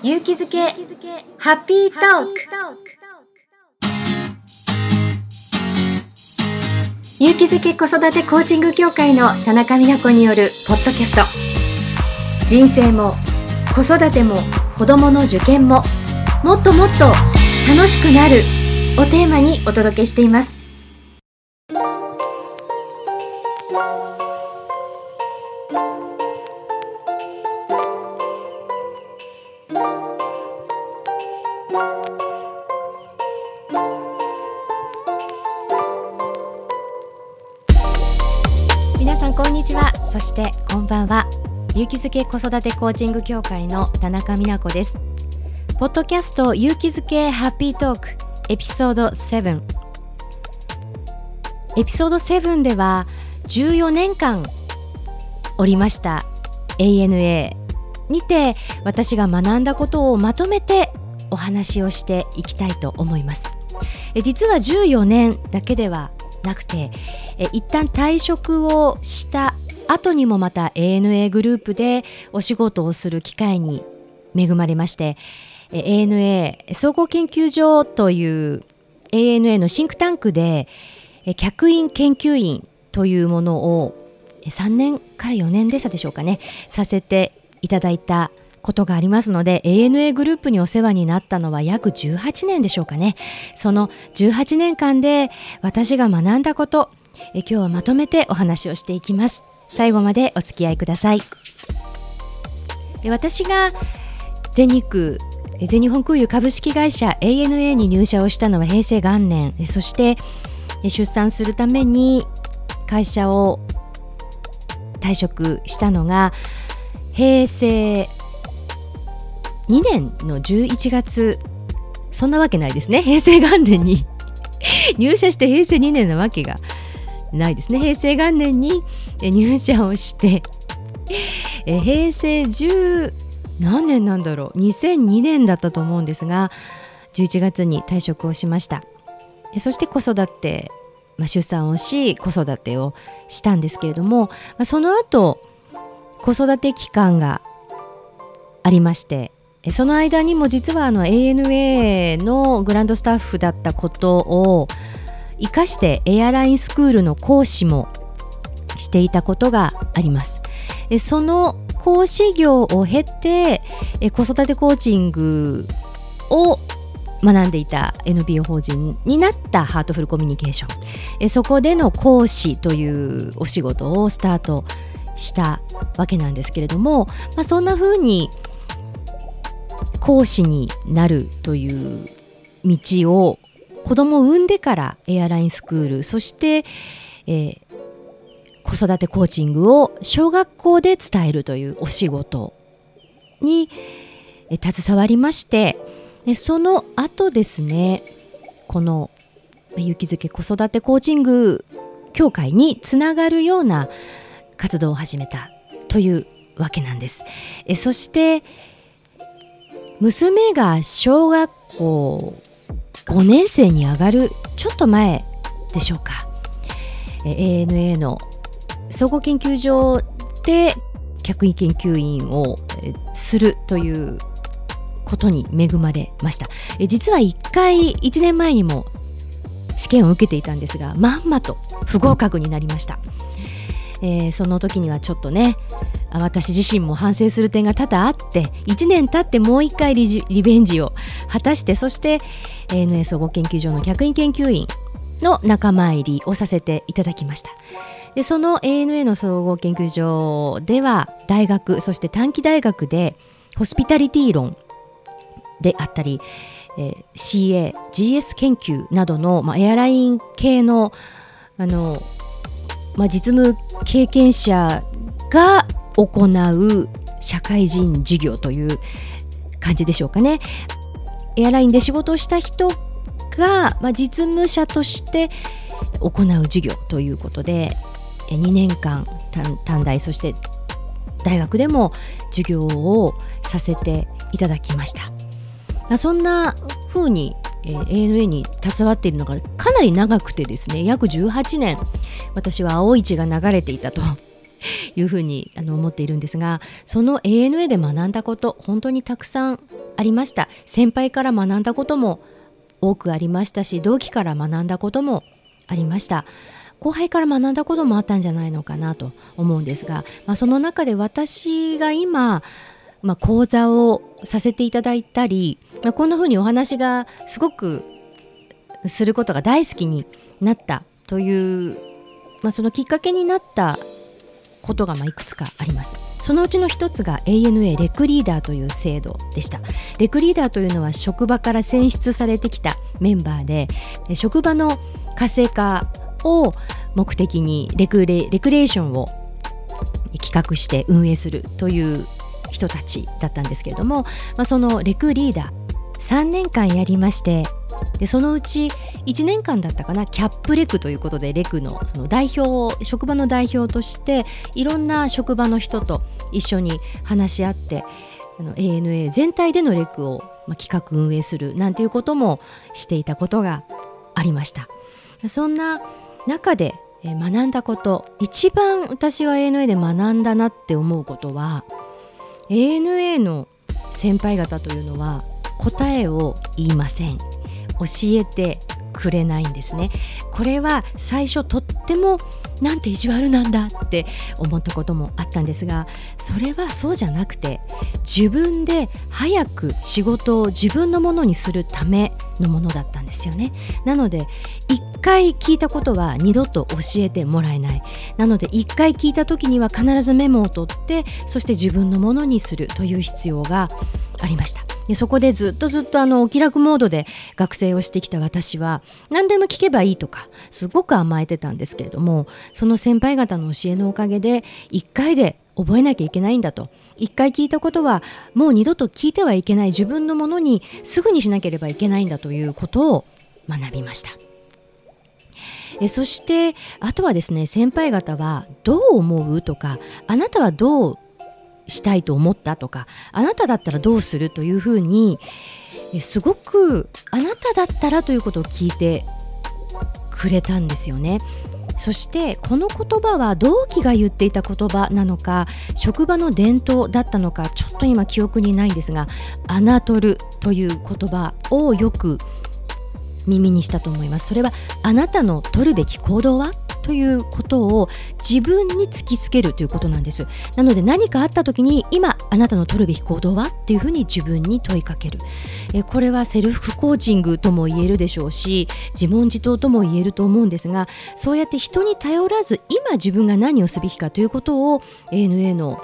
勇気づけハッピートーク。勇気づけ子育てコーチング協会の田中美奈子によるポッドキャスト。人生も子育ても子供の受験ももっともっと楽しくなるをテーマにお届けしています。そしてこんばんは。勇気づけ子育てコーチング協会の田中美奈子です。ポッドキャスト勇気づけハッピートークエピソード7エピソード7では14年間おりました ANA にて私が学んだことをまとめてお話をしていきたいと思います。え実は14年だけではなくてえ一旦退職をした後にもまた ANA グループでお仕事をする機会に恵まれまして ANA 総合研究所という ANA のシンクタンクで客員研究員というものを3年から4年でしたでしょうかねさせていただいたことがありますので ANA グループにお世話になったのは約18年でしょうかね。その18年間で私が学んだこと今日はまとめてお話をしていきます。最後までお付き合いください。で私が全日空全日本空輸株式会社 ANA に入社をしたのは平成元年。そして出産するために会社を退職したのが平成2年の11月。そんなわけないですね。平成元年に。入社して平成2年なわけが。ないですね。平成元年に入社をして平成10何年なんだろう。2002年だったと思うんですが11月に退職をしました。そして子育て、まあ、出産をし子育てをしたんですけれども、まあ、その後子育て期間がありましてその間にも実はあの ANA のグランドスタッフだったことを生かしてエアラインスクールの講師もしていたことがあります。その講師業を経て子育てコーチングを学んでいた NPO 法人になったハートフルコミュニケーションそこでの講師というお仕事をスタートしたわけなんですけれども、まあ、そんな風に講師になるという道を子供を産んでからエアラインスクールそして、えー子育てコーチングを小学校で伝えるというお仕事にえ携わりましてでその後ですねこの勇気づけ子育てコーチング協会につながるような活動を始めたというわけなんです。えそして娘が小学校5年生に上がるちょっと前でしょうか。ANA の総合研究所で客員研究員をするということに恵まれました。実は1回1年前にも試験を受けていたんですがまんまと不合格になりました、えーその時にはちょっとね私自身も反省する点が多々あって1年経ってもう1回リリベンジを果たしてそして ANA 総合研究所の客員研究員の仲間入りをさせていただきました。でその ANA の総合研究所では大学そして短期大学でホスピタリティ論であったり、えー CA、GS 研究などの、まあ、エアライン系のあの、まあ、実務経験者が行う社会人授業という感じでしょうかね。エアラインで仕事をした人が、まあ、実務者として行う授業ということで2年間短短大そして大学でも授業をさせていただきました。まあそんな風に、えー ANA に携わっているのがかなり長くてですね約18年私は青い血が流れていたというふうにあの思っているんですがその ANA で学んだこと本当にたくさんありました。先輩から学んだことも多くありましたし同期から学んだこともありました。後輩から学んだこともあったんじゃないのかなと思うんですが、まあ、その中で私が今、まあ、講座をさせていただいたり、まあ、こんな風にお話がすごくすることが大好きになったという、まあ、そのきっかけになったことがまいくつかあります。そのうちの一つが ANA レクリーダーという制度でしたレクリーダーというのは職場から選出されてきたメンバーで職場の活性化を目的にレクレレクレーションを企画して運営するという人たちだったんですけれども、まあ、そのレクリーダー3年間やりましてでそのうち1年間だったかなキャップレクということでレクのその代表を職場の代表としていろんな職場の人と一緒に話し合ってあの ANA 全体でのレクをまあ企画運営するなんていうこともしていたことがありました。そんな中で学んだこと一番私は ANA で学んだなって思うことは ANA の先輩方というのは答えを言いません。教えてくれないんですね。これは最初とってもなんて意地悪なんだって思ったこともあったんですがそれはそうじゃなくて自分で早く仕事を自分のものにするためのものだったんですよね。なので一回聞いたことは二度と教えてもらえない。なので一回聞いた時には必ずメモを取ってそして自分のものにするという必要がありました。でそこでずっとずっとあのお気楽モードで学生をしてきた私は何でも聞けばいいとかすごく甘えてたんですけれどもその先輩方の教えのおかげで1回で覚えなきゃいけないんだと1回聞いたことはもう二度と聞いてはいけない自分のものにすぐにしなければいけないんだということを学びました。えそしてあとはですね先輩方はどう思うとかあなたはどうしたいと思ったとかあなただったらどうするというふうにすごくあなただったらということを聞いてくれたんですよね。そしてこの言葉は同期が言っていた言葉なのか職場の伝統だったのかちょっと今記憶にないんですが「アナトル」という言葉をよく耳にしたと思いますそれはあなたの取るべき行動は？ということを自分に突きつけるということなんです。なので何かあった時に今あなたの取るべき行動はっていうふうに自分に問いかける。えこれはセルフコーチングとも言えるでしょうし自問自答とも言えると思うんですがそうやって人に頼らず今自分が何をすべきかということを ANA の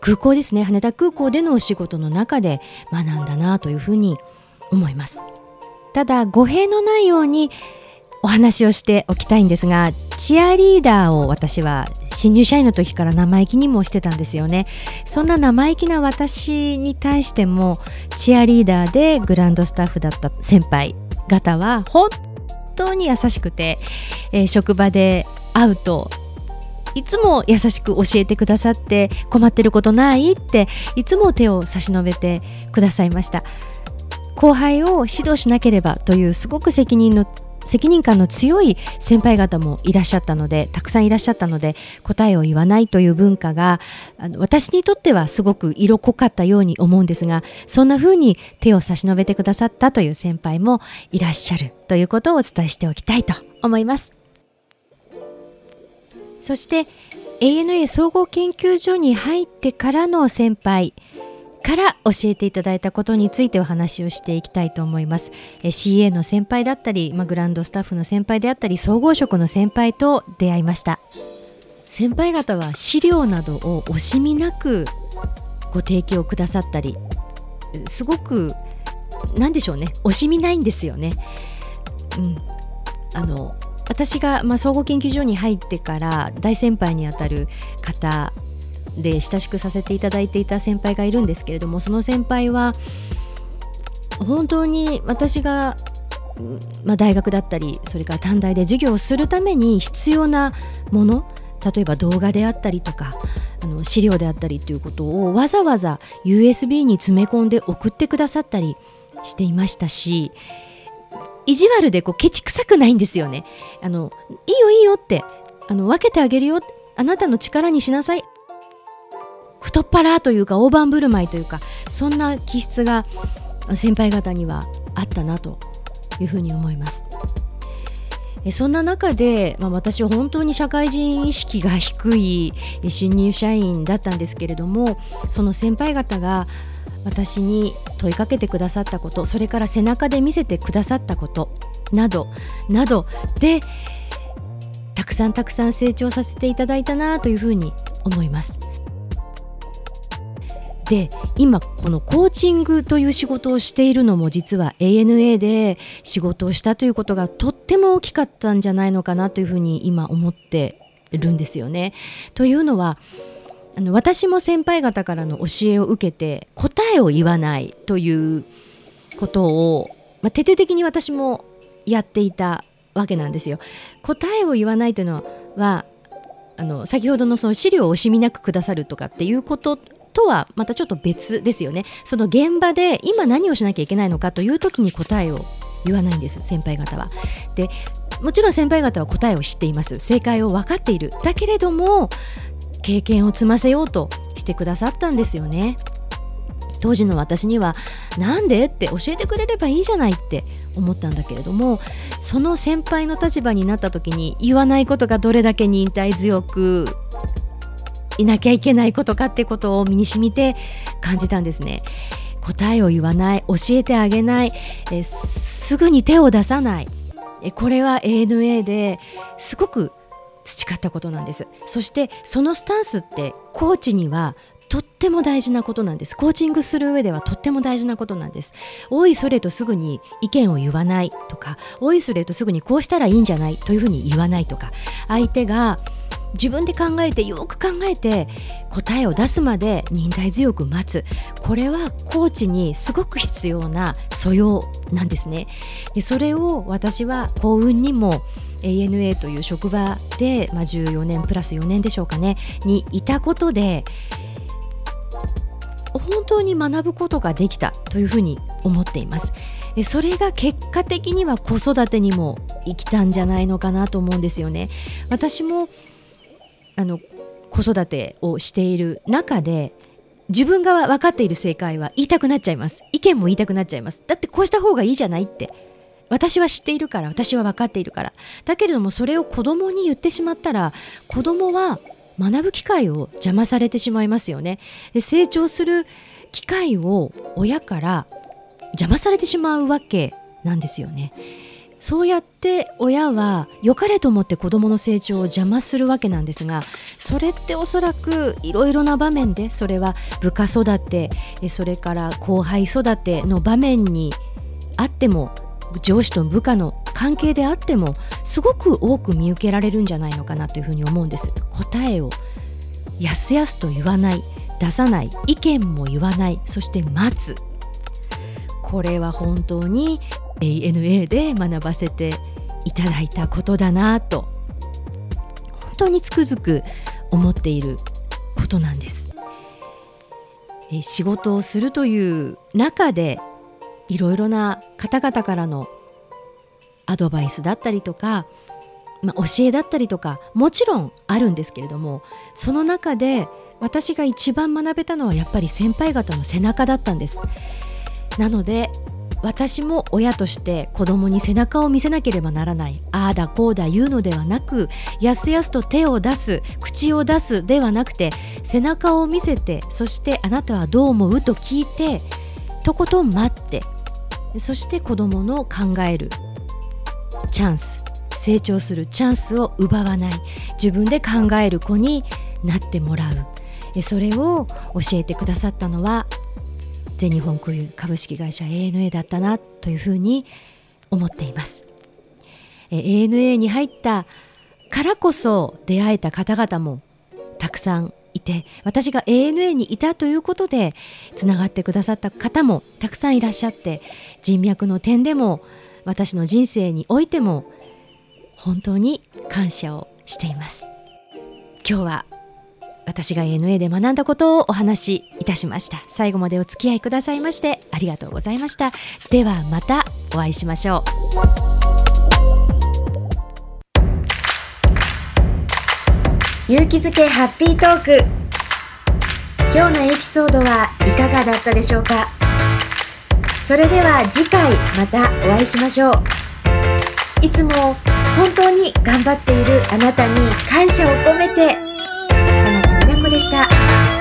空港ですね羽田空港でのお仕事の中で学んだなというふうに思います。ただ語弊のないようにお話をしておきたいんですがチアリーダーを私は新入社員の時から生意気にもしてたんですよね。そんな生意気な私に対してもチアリーダーでグランドスタッフだった先輩方は本当に優しくて、えー、職場で会うといつも優しく教えてくださって困ってることないっていつも手を差し伸べてくださいました。後輩を指導しなければというすごく責任の責任感の強い先輩方もいらっしゃったのでたくさんいらっしゃったので答えを言わないという文化があの私にとってはすごく色濃かったように思うんですがそんな風に手を差し伸べてくださったという先輩もいらっしゃるということをお伝えしておきたいと思います。そして ANA 総合研究所に入ってからの先輩から教えていただいたことについてお話をしていきたいと思います。え CA の先輩だったり、まあ、グランドスタッフの先輩であったり総合職の先輩と出会いました。先輩方は資料などを惜しみなくご提供くださったりすごく何でしょうね。惜しみないんですよね。うん、あの私が、まあ、総合研究所に入ってから大先輩にあたる方で親しくさせていただいていた先輩がいるんですけれどもその先輩は本当に私が、まあ、大学だったりそれから短大で授業をするために必要なもの例えば動画であったりとかあの資料であったりということをわざわざ USB に詰め込んで送ってくださったりしていましたし意地悪でこうケチくさくないんですよね。あのいいよいいよってあの分けてあげるよあなたの力にしなさい太っ腹というか大盤振る舞いというかそんな気質が先輩方にはあったなというふうに思いますそんな中で、まあ、私は本当に社会人意識が低い新入社員だったんですけれどもその先輩方が私に問いかけてくださったことそれから背中で見せてくださったことなどなどでたくさんたくさん成長させていただいたなというふうに思います。で今このコーチングという仕事をしているのも実は ANA で仕事をしたということがとっても大きかったんじゃないのかなというふうに今思ってるんですよね。というのはあの私も先輩方からの教えを受けて答えを言わないということを、まあ、徹底的に私もやっていたわけなんですよ。答えを言わないというのはあの先ほどのその資料を惜しみなくくださるとかっていうこととはまたちょっと別ですよねその現場で今何をしなきゃいけないのかという時に答えを言わないんです先輩方は。でもちろん先輩方は答えを知っています正解を分かっているだけれども経験を積ませようとしてくださったんですよね。当時の私には「なんで?」って教えてくれればいいじゃないって思ったんだけれどもその先輩の立場になった時に言わないことがどれだけ忍耐強くいなきゃいけないことかってことを身に染みて感じたんですね。答えを言わない教えてあげないえすぐに手を出さない。えこれは ANA ですごく培ったことなんです。そしてそのスタンスってコーチにはとっても大事なことなんです。コーチングする上ではとっても大事なことなんです。おいそれとすぐに意見を言わないとかおいそれとすぐにこうしたらいいんじゃないというふうに言わないとか相手が自分で考えてよく考えて答えを出すまで忍耐強く待つ。これはコーチにすごく必要な素養なんですね。でそれを私は幸運にも ANA という職場で、まあ、14年プラス4年でしょうかねにいたことで本当に学ぶことができたというふうに思っています。でそれが結果的には子育てにも生きたんじゃないのかなと思うんですよね。私もあの子育てをしている中で自分が分かっている正解は言いたくなっちゃいます。意見も言いたくなっちゃいます。だってこうした方がいいじゃないって。私は知っているから私は分かっているから。だけれどもそれを子供に言ってしまったら子供は学ぶ機会を邪魔されてしまいますよね。で成長する機会を親から邪魔されてしまうわけなんですよね。そうやって親は良かれと思って子どもの成長を邪魔するわけなんですがそれっておそらくいろいろな場面でそれは部下育てそれから後輩育ての場面にあっても上司と部下の関係であってもすごく多く見受けられるんじゃないのかなというふうに思うんです。答えを。やすやすと言わない。出さない。意見も言わない。そして待つ。これは本当に ANA で学ばせていただいたことだなと本当につくづく思っていることなんです。え仕事をするという中でいろいろな方々からのアドバイスだったりとか、まあ、教えだったりとかもちろんあるんですけれどもその中で私が一番学べたのはやっぱり先輩方の背中だったんです。なので私も親として子供に背中を見せなければならない。ああだこうだ言うのではなくやすやすと手を出す口を出すではなくて背中を見せてそしてあなたはどう思う？と聞いてとことん待ってそして子供の考えるチャンス成長するチャンスを奪わない。自分で考える子になってもらう。それを教えてくださったのは全日本空輸株式会社 ANA だったなというふうに思っています。ANA に入ったからこそ出会えた方々もたくさんいて私が ANA にいたということでつながってくださった方もたくさんいらっしゃって人脈の点でも私の人生においても本当に感謝をしています今日は私が ANA で学んだことをお話しいたしました。最後までお付き合いくださいましてありがとうございました。ではまたお会いしましょう。勇気づけハッピートーク。今日のエピソードはいかがだったでしょうか？それでは次回またお会いしましょう。いつも本当に頑張っているあなたに感謝を込めてでした。